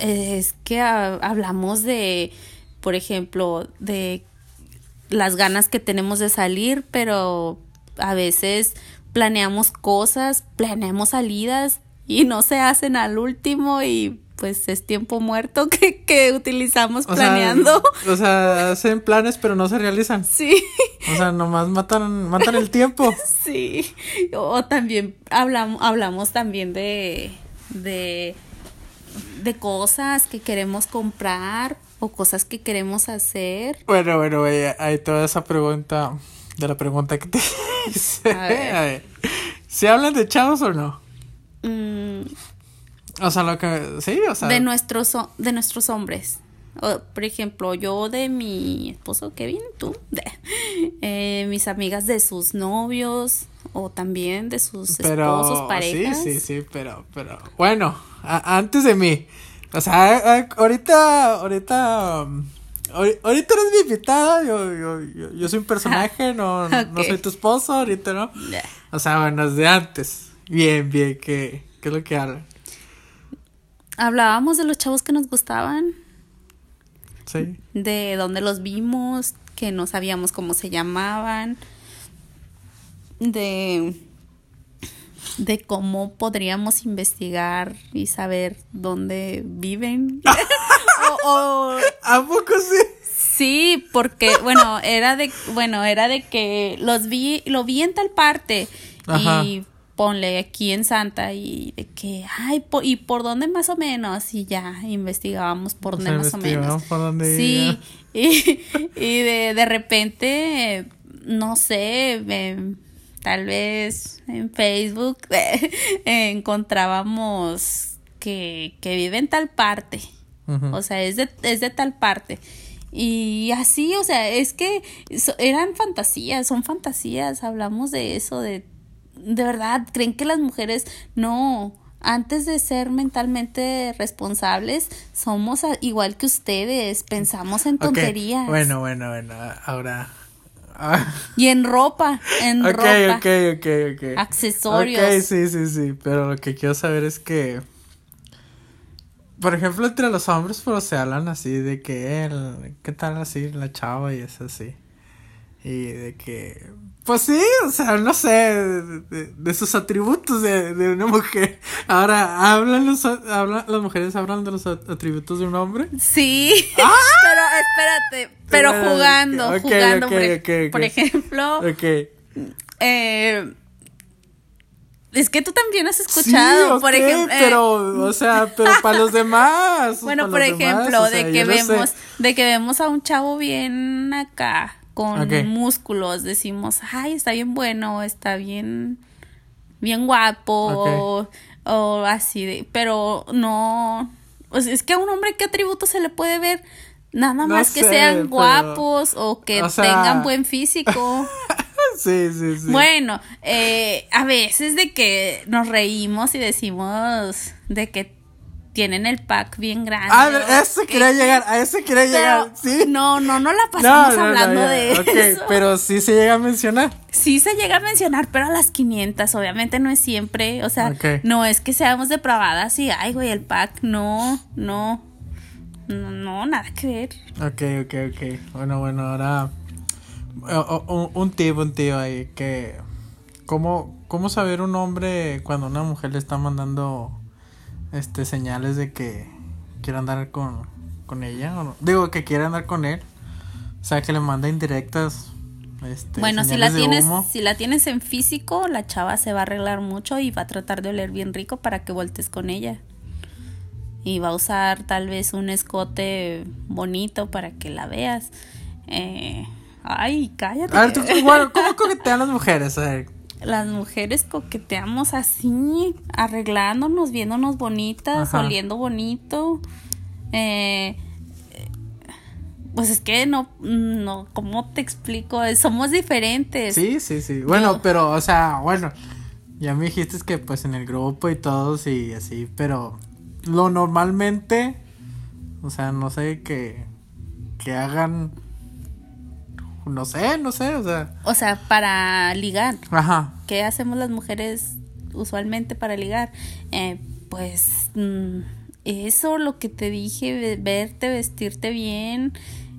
S2: es que ha- hablamos de por ejemplo de las ganas que tenemos de salir pero a veces planeamos cosas planeamos salidas y no se hacen al último y pues es tiempo muerto que, que utilizamos
S1: O
S2: planeando
S1: Sea, o sea, hacen planes pero no se realizan.
S2: sí
S1: O sea, nomás matan, matan el tiempo.
S2: Sí, o también hablamos, hablamos también de, de, de cosas que queremos comprar o cosas que queremos hacer.
S1: Bueno, bueno, hay toda esa pregunta de la pregunta que te hice.
S2: A ver.
S1: A ver, ¿Se hablan de chavos o no?
S2: Mm,
S1: O sea, lo que... Sí, o sea...
S2: de, nuestros, de nuestros hombres. O, por ejemplo, yo de mi esposo Kevin, tú, de, eh, mis amigas de sus novios o también de sus
S1: pero...
S2: esposos, parejas.
S1: Sí, sí, sí, pero... pero bueno, a- antes de mí. O sea, a- ahorita... Ahorita... um, ahori- Ahorita eres mi invitada, yo, yo, yo, yo soy un personaje, no, no soy tu esposo, ahorita no. O sea, bueno, desde antes. Bien, bien, ¿qué, qué es lo que hablan?
S2: Hablábamos de los chavos que nos gustaban.
S1: Sí.
S2: de dónde los vimos, que no sabíamos cómo se llamaban, de de cómo podríamos investigar y saber dónde viven. o, o-
S1: ¿A poco sí?
S2: sí, porque bueno, era de bueno, era de que los vi lo vi en tal parte
S1: Ajá.
S2: y ponle aquí en Santa y de que ay, po- y por dónde más o menos y ya investigábamos por dónde más o menos.
S1: por dónde
S2: Sí, y, y de, de repente, no sé, em, tal vez en Facebook encontrábamos que, que vive en tal parte. O sea, es de, es de tal parte. Y así, o sea, es que eran fantasías, son fantasías, hablamos de eso, de, de verdad, creen que las mujeres no, antes de ser mentalmente responsables, somos igual que ustedes, pensamos en tonterías.
S1: Bueno, bueno, bueno, ahora. Ah,
S2: Y en ropa, en ropa,
S1: ok, ok, ok.
S2: accesorios.
S1: Ok, sí, sí, sí. Pero lo que quiero saber es que. Por ejemplo, entre los hombres, pero se hablan así de que el, ¿qué tal así la chava y es así? Y de que, pues sí, o sea, no sé, de, de- de sus atributos de, de una mujer. Ahora, ¿hablan los, hablan, las mujeres hablan de los at- atributos de un hombre?
S2: Sí, pero espérate, pero
S1: Ah,
S2: jugando,
S1: ok,
S2: jugando,
S1: ok,
S2: por, ejemplo,
S1: Ok.
S2: eh, es que tú también has escuchado,
S1: sí,
S2: por ejemplo, eh,
S1: pero, o sea, pero para los demás.
S2: bueno, por
S1: demás,
S2: ejemplo,
S1: o sea,
S2: de que
S1: yo no sé.
S2: vemos, de que vemos a un chavo bien acá, con músculos, decimos, ay, está bien bueno, está bien, bien guapo, o, o así de, pero no, o sea, es que a un hombre, ¿qué atributos se le puede ver? Nada
S1: No
S2: más que sean
S1: pero-
S2: guapos o que
S1: o sea-
S2: tengan buen físico.
S1: Sí, sí, sí.
S2: Bueno, eh, a veces de que nos reímos y decimos de que tienen el pack bien grande.
S1: Ah, a eso
S2: que-
S1: quería llegar, a eso quería
S2: pero
S1: llegar, sí.
S2: No, no, no la pasamos hablando de
S1: ok,
S2: eso.
S1: pero sí se llega a mencionar.
S2: Sí se llega a mencionar, pero a las 500, obviamente no es siempre, o sea, no es que seamos depravadas y, ay, güey, el pack, no, no, No, nada que ver.
S1: Ok, ok, ok. Bueno, bueno, ahora un tip, un tip ahí que ¿cómo, cómo saber un hombre cuando una mujer le está mandando este señales de que quiere andar con, con ella o digo que quiere andar con él o sea que le manda indirectas este,
S2: bueno si la tienes si la tienes en físico la chava se va a arreglar mucho y va a tratar de oler bien rico para que voltes con ella y va a usar tal vez un escote bonito para que la veas. Eh, ay, cállate.
S1: A ver, ¿tú, ¿cómo coquetean las mujeres?
S2: Las mujeres coqueteamos así, arreglándonos, viéndonos bonitas, oliendo bonito. Eh, pues es que no, no, ¿cómo te explico? Somos diferentes.
S1: Sí, sí, sí. Bueno, pero, o sea, bueno, ya me dijiste que pues en el grupo y todos y así, pero lo normalmente, o sea, no sé, que, que hagan, no sé, no sé, o sea.
S2: O sea, para ligar.
S1: Ajá.
S2: ¿Qué hacemos las mujeres usualmente para ligar? Eh, pues mm, eso, lo que te dije, verte, vestirte bien.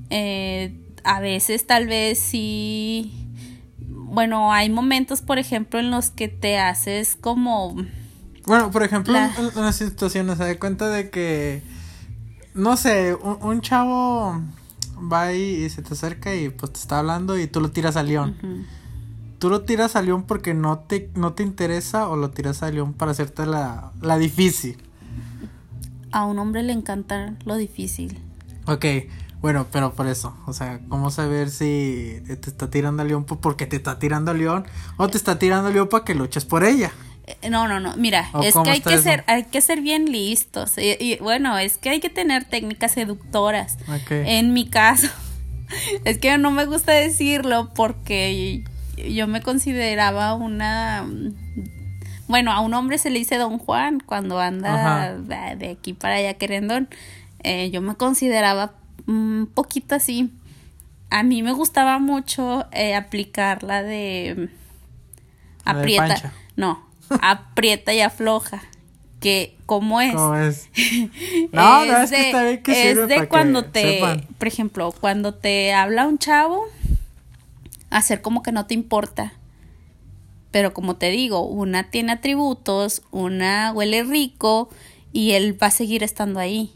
S2: Eh, a veces tal vez sí... Bueno, hay momentos, por ejemplo, en los que te haces como
S1: bueno, por ejemplo, en, una situación, se da cuenta de que, no sé, un, chavo va ahí y se te acerca y pues te está hablando y tú lo tiras al león. ¿Tú lo tiras al león porque no te, no te interesa o lo tiras al león para hacerte la, la difícil?
S2: A un hombre le encanta lo difícil.
S1: Ok, bueno, pero por eso, o sea, ¿cómo saber si te está tirando al león porque te está tirando al león o te está tirando al león para que luches por ella?
S2: No, no, no. Mira, es que hay que ser, hay que ser bien listos. Y, bueno, es que hay que tener técnicas seductoras. En mi caso, es que no me gusta decirlo porque yo me consideraba una bueno, a un hombre se le dice Don Juan cuando anda de aquí para allá querendón. Eh, yo me consideraba un poquito así. A mí me gustaba mucho eh, aplicar la de aprieta. no, aprieta y afloja. Que, ¿cómo es?
S1: ¿Cómo es? No, no, es de, que está bien que
S2: Es de cuando te, por ejemplo, cuando te habla un chavo, hacer como que no te importa. Pero como te digo, una tiene atributos, una huele rico y él va a seguir estando ahí.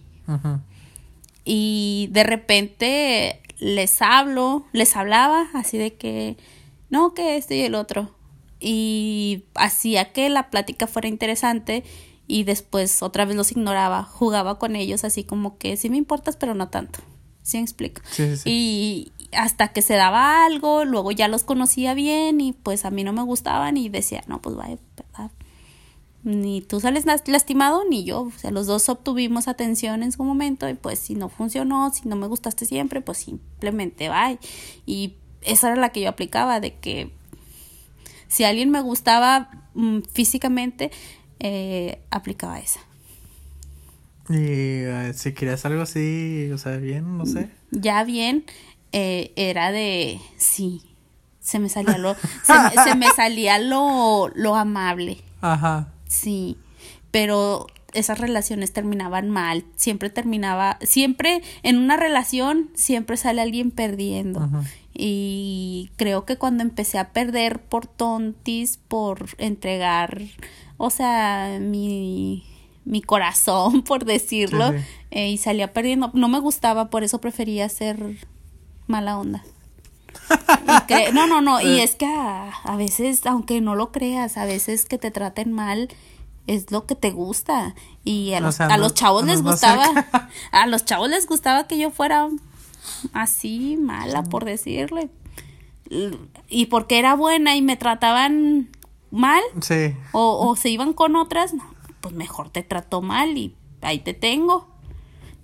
S2: Y de repente les hablo, les hablaba así de que, no, que este y el otro y hacía que la plática fuera interesante y después otra vez los ignoraba, jugaba con ellos así como que sí me importas pero no tanto. ¿Sí me explico?
S1: Sí, sí,
S2: Y hasta que se daba algo, luego ya los conocía bien y pues a mí no me gustaban y decía, no, pues vaya, Ni tú sales lastimado ni yo. O sea, los dos obtuvimos atención en su momento y pues si no funcionó, si no me gustaste siempre, pues simplemente bye. Y esa era la que yo aplicaba, de que si alguien me gustaba mm, físicamente, eh, aplicaba esa.
S1: Y eh, si querías algo así, o sea, bien, no sé.
S2: Ya bien, eh, era de sí. Se me salía lo, se, se, me salía lo, lo amable.
S1: Ajá.
S2: Sí. Pero esas relaciones terminaban mal. Siempre terminaba, siempre en una relación, siempre sale alguien perdiendo. Ajá. Y creo que cuando empecé a perder por tontis, por entregar, o sea, mi, mi corazón, por decirlo, eh, y salía perdiendo, no me gustaba, por eso prefería ser mala onda. no, no, no, y es que a, veces, aunque no lo creas, a veces que te traten mal es lo que te gusta. Y a los, a los chavos les gustaba, a los chavos les gustaba que yo fuera así mala, por decirle. Y porque era buena y me trataban mal.
S1: Sí.
S2: O, o se iban con otras, pues mejor te trato mal y ahí te tengo.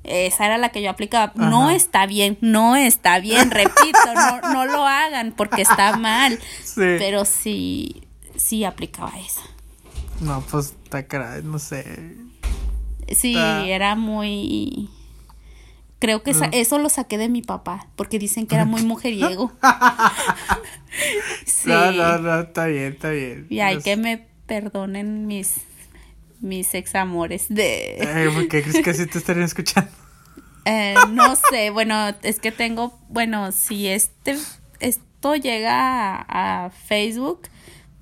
S2: Esa era la que yo aplicaba. No está bien, no está bien, repito, no, no lo hagan porque está mal. Pero sí, sí aplicaba esa.
S1: No, pues, está no sé.
S2: Sí, era muy Creo que eso lo saqué de mi papá, porque dicen que era muy mujeriego.
S1: sí. No, no, no, está bien, está bien.
S2: Y hay que me perdonen mis mis ex amores de...
S1: ¿Por qué crees que así te estarían escuchando?
S2: Eh, no sé, bueno, es que tengo, bueno, si este, esto llega a, a Facebook,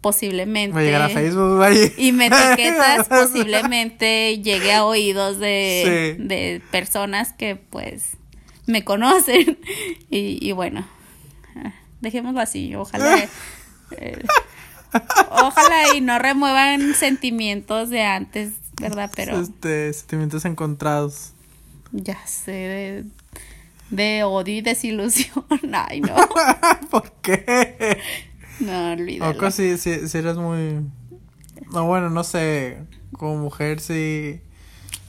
S2: posiblemente.
S1: Va a llegar a Facebook, ahí.
S2: Y me etiquetas, posiblemente llegue a oídos de,
S1: Sí.
S2: de personas que pues me conocen. Y, y bueno, ah, dejémoslo así, ojalá. eh, ojalá y no remuevan sentimientos de antes, ¿verdad? Pero
S1: Este, sentimientos encontrados.
S2: ya sé, de, de odio y desilusión. Ay, no,
S1: ¿Por qué?
S2: No, olvídalo.
S1: Oco, si, si, si eres muy. No, bueno, no sé. Como mujer, si.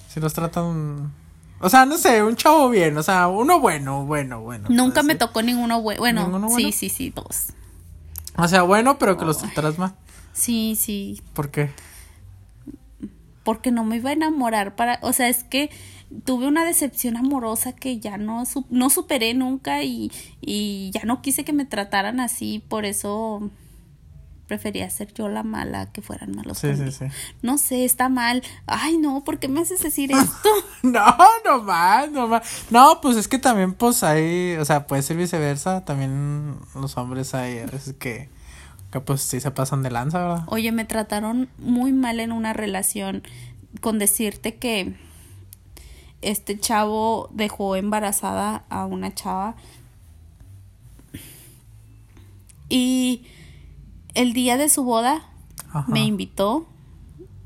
S1: Si nos tratan. O sea, no sé, un chavo bien. O sea, uno bueno, bueno, bueno.
S2: Nunca
S1: o
S2: me
S1: sí.
S2: tocó ninguno bueno. Bueno,
S1: ¿Ninguno
S2: sí,
S1: bueno?
S2: sí, sí, dos.
S1: O sea, bueno, pero que los trataras mal.
S2: Sí, sí,
S1: ¿Por qué?
S2: porque no me iba a enamorar para, o sea, es que tuve una decepción amorosa que ya no su- no superé nunca y, y ya no quise que me trataran así, por eso prefería ser yo la mala que fueran malos
S1: Sí, sí, sí.
S2: No sé, está mal. Ay, no, ¿por qué me haces decir esto?
S1: No, no más, no más. No, pues es que también, pues hay, o sea, puede ser viceversa. También los hombres hay a veces que, que pues sí se pasan de lanza, ¿verdad?
S2: Oye, me trataron muy mal en una relación con decirte que este chavo dejó embarazada a una chava y el día de su boda
S1: Ajá.
S2: me invitó,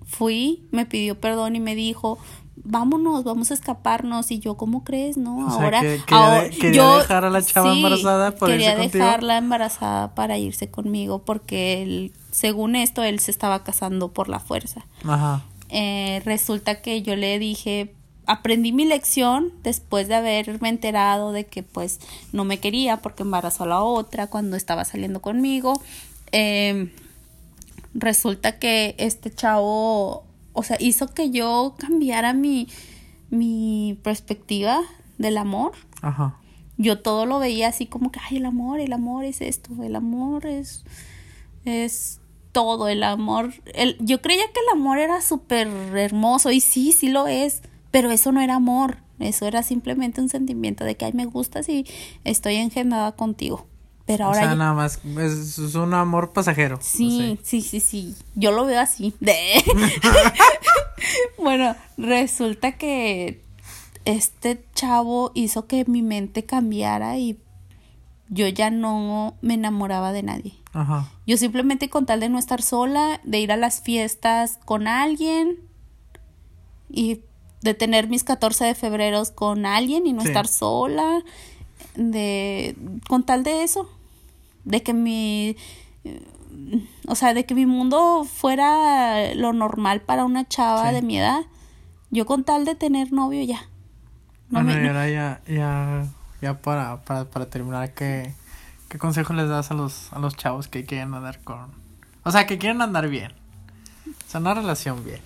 S2: fui, me pidió perdón y me dijo, vámonos, vamos a escaparnos. Y yo, ¿cómo crees? No,
S1: O sea,
S2: ahora,
S1: que- quería
S2: ahora-
S1: quería dejar a la chava embarazada por
S2: quería
S1: irse contigo.
S2: dejarla embarazada para irse conmigo porque él, según esto, él se estaba casando por la fuerza.
S1: Ajá.
S2: Eh, resulta que yo le dije, aprendí mi lección después de haberme enterado de que pues no me quería porque embarazó a la otra cuando estaba saliendo conmigo. Eh, resulta que este chavo, o sea, hizo que yo cambiara mi, mi perspectiva del amor.
S1: Ajá.
S2: Yo todo lo veía así como que, ay, el amor, el amor es esto, el amor es, es todo, el amor. El, yo creía que el amor era súper hermoso y sí, sí lo es, pero eso no era amor, eso era simplemente un sentimiento de que, ay, me gustas y estoy engendada contigo. Pero
S1: O
S2: ahora
S1: sea,
S2: yo-
S1: nada más, es, es un amor pasajero.
S2: Sí, sí, sí, sí. Yo lo veo así. De- bueno, resulta que este chavo hizo que mi mente cambiara y yo ya no me enamoraba de nadie.
S1: Ajá.
S2: Yo simplemente con tal de no estar sola, de ir a las fiestas con alguien y de tener mis 14 de febrero con alguien y no
S1: Sí.
S2: estar sola, de con tal de eso, de que mi eh, o sea, de que mi mundo fuera lo normal para una chava
S1: Sí.
S2: de mi edad. Yo con tal de tener novio ya. No
S1: bueno,
S2: me-
S1: y ahora ya, ya, ya para, para, para terminar, ¿qué, ¿qué consejo les das a los, a los chavos que quieren andar con... O sea, que quieren andar bien. O sea, una relación bien.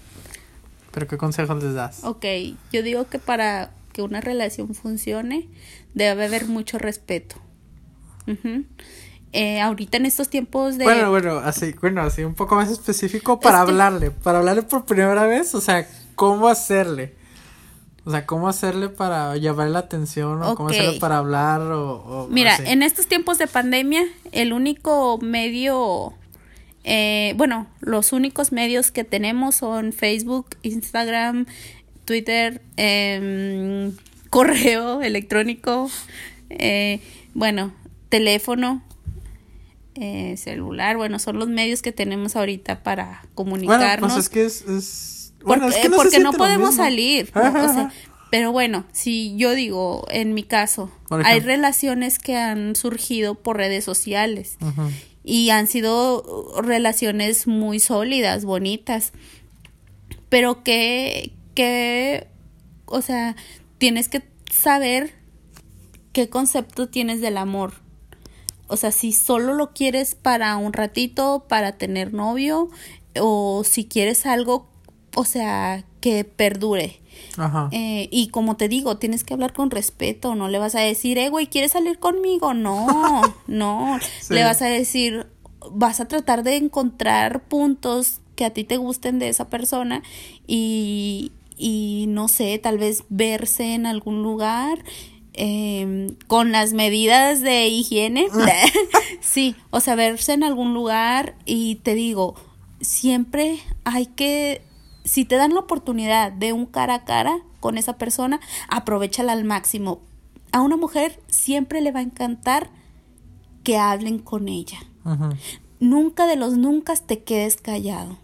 S1: Pero ¿qué consejos les das?
S2: Ok, yo digo que para que una relación funcione debe haber mucho respeto. Eh, ahorita en estos tiempos de...
S1: Bueno, bueno, así, bueno, así un poco más específico para hablarle, para hablarle por primera vez, o sea, cómo hacerle. O sea, cómo hacerle para llamar la atención o cómo hacerle para hablar o... o
S2: Mira,
S1: así.
S2: en estos tiempos de pandemia, el único medio, eh, bueno, los únicos medios que tenemos son Facebook, Instagram, Twitter, em, correo electrónico, eh, bueno, teléfono, eh, celular, bueno, son los medios que tenemos ahorita para
S1: Bueno,
S2: comunicarnos.
S1: pues es que es... es- bueno,
S2: Porque,
S1: es que no
S2: porque podemos
S1: mismo.
S2: salir.
S1: Ajá,
S2: ¿no? O sea,
S1: ajá.
S2: pero bueno, si yo digo, en mi caso, hay relaciones que han surgido por redes sociales
S1: Ujú.
S2: Y han sido uh, relaciones muy sólidas, bonitas, pero que, que, o sea, tienes que saber qué concepto tienes del amor. O sea, si solo lo quieres para un ratito, para tener novio, o si quieres algo, o sea, que perdure.
S1: Ajá.
S2: Eh, y como te digo, tienes que hablar con respeto, no le vas a decir, eh, güey, ¿quieres salir conmigo? No, no,
S1: Sí.
S2: le vas a decir, vas a tratar de encontrar puntos que a ti te gusten de esa persona y, y no sé, tal vez verse en algún lugar eh, con las medidas de higiene. sí, o sea, verse en algún lugar y te digo, siempre hay que, si te dan la oportunidad de un cara a cara con esa persona, aprovechala al máximo. A una mujer siempre le va a encantar que hablen con ella. Nunca de los nunca te quedes callado.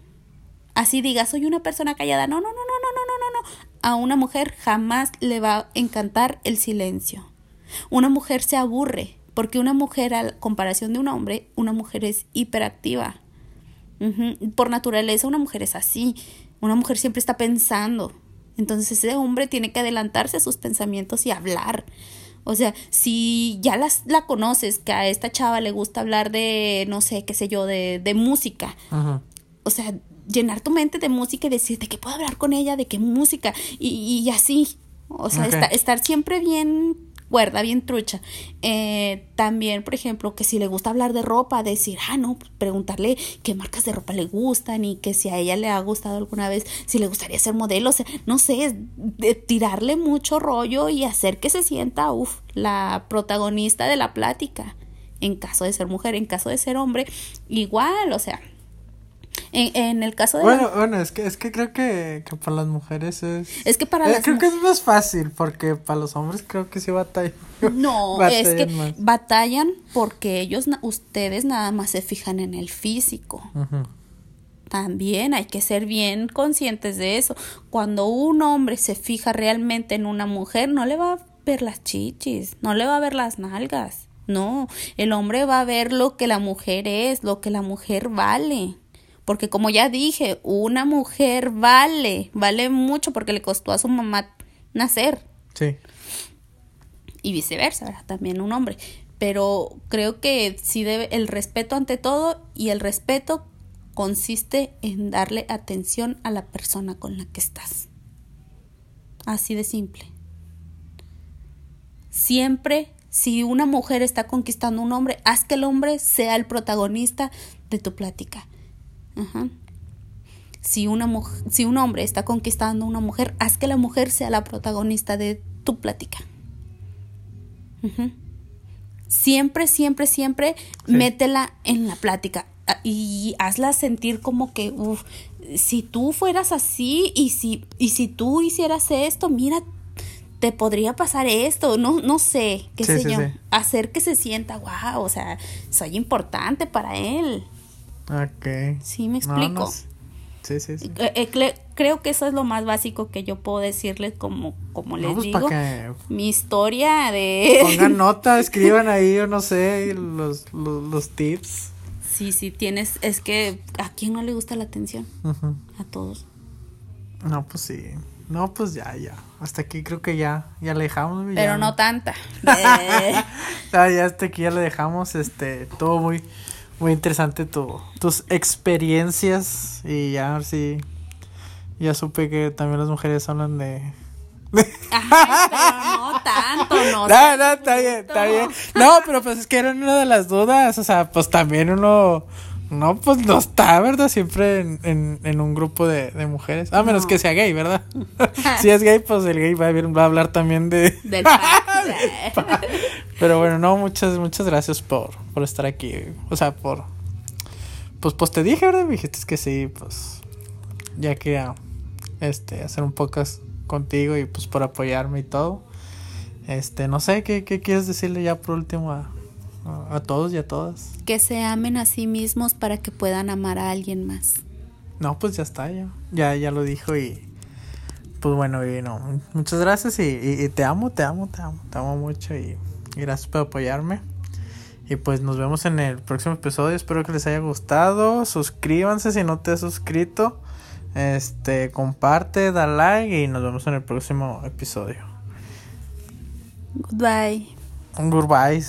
S2: Así digas, soy una persona callada. No, no, no, no, no, no, no, no. A una mujer jamás le va a encantar el silencio. Una mujer se aburre, porque una mujer, a comparación de un hombre, una mujer es hiperactiva. Por naturaleza, una mujer es así. Una mujer siempre está pensando. Entonces ese hombre tiene que adelantarse a sus pensamientos y hablar. O sea, si ya las, la conoces, que a esta chava le gusta hablar de, no sé, qué sé yo, de, de música. O sea, llenar tu mente de música y decirte que puedo hablar con ella, de qué música, y, y así. O sea, estar siempre bien cuerda, bien trucha. Eh, también, por ejemplo, que si le gusta hablar de ropa, decir, ah, no, preguntarle qué marcas de ropa le gustan y que si a ella le ha gustado alguna vez, si le gustaría ser modelo, o sea, no sé, de tirarle mucho rollo y hacer que se sienta, uff, la protagonista de la plática. En caso de ser mujer, en caso de ser hombre, igual, o sea, en, el caso de
S1: bueno bueno es que es que creo que, que para las mujeres es
S2: es que para
S1: eh,
S2: las
S1: creo que es más fácil porque para los hombres creo que sí batallan.
S2: No es que batallan porque ellos ustedes nada más se fijan en el físico. También hay que ser bien conscientes de eso. Cuando un hombre se fija realmente en una mujer no le va a ver las chichis no le va a ver las nalgas no. El hombre va a ver lo que la mujer es lo que la mujer vale porque como ya dije, una mujer vale, vale mucho porque le costó a su mamá nacer.
S1: Sí.
S2: Y viceversa, también un hombre. Pero creo que sí debe el respeto ante todo y el respeto consiste en darle atención a la persona con la que estás. Así de simple. Siempre, si una mujer está conquistando a un hombre, haz que el hombre sea el protagonista de tu plática. Si, una si un hombre está conquistando a una mujer, haz que la mujer sea la protagonista de tu plática. Siempre, siempre, siempre métela en la plática ah, y hazla sentir como que, uff, si tú fueras así y si, y si tú hicieras esto, mira, te podría pasar esto, no, no sé, qué sé yo, hacer que se sienta, wow, o sea, soy importante para él.
S1: Ok.
S2: Sí, me explico.
S1: Sí, sí, sí.
S2: Eh, eh, creo que eso es lo más básico que yo puedo decirles como, como les pues, digo. Mi historia de...
S1: Pongan nota, escriban ahí, o no sé, los, los, tips.
S2: Sí, sí, tienes, es que a quién no le gusta la atención. A todos.
S1: No, pues sí. No, pues ya, ya. Hasta aquí creo que ya, ya le dejamos.
S2: Pero no tanta.
S1: ya hasta aquí ya le dejamos, este, todo muy muy interesante tu, tus experiencias y ya a ver si ya supe que también las mujeres hablan de
S2: Ajá, pero no tanto, no.
S1: No, no, está bien, está bien. No, pero pues es que era una de las dudas, o sea, pues también uno no, pues no está, ¿verdad? Siempre en, en, un grupo de, de mujeres. A menos que sea gay, ¿verdad? si es gay, pues el gay va a, va a hablar también de... Del Pero bueno, no, muchas, muchas gracias por, por estar aquí. O sea, por... Pues, pues te dije, ¿verdad? Me dijiste que sí, pues... Ya quería, este, hacer un podcast contigo y pues por apoyarme y todo. Este, no sé, ¿qué, qué quieres decirle ya por último a, a, todos y a todas.
S2: Que se amen a sí mismos para que puedan amar a alguien más.
S1: No, pues ya está, ya. Ya, ya lo dijo y. Pues bueno, y no. Muchas gracias y, te amo, te amo, te amo, te amo mucho y, gracias por apoyarme. Y pues nos vemos en el próximo episodio. Espero que les haya gustado. Suscríbanse si no te has suscrito. Este, comparte, da like y nos vemos en el próximo episodio.
S2: Goodbye.
S1: Goodbye.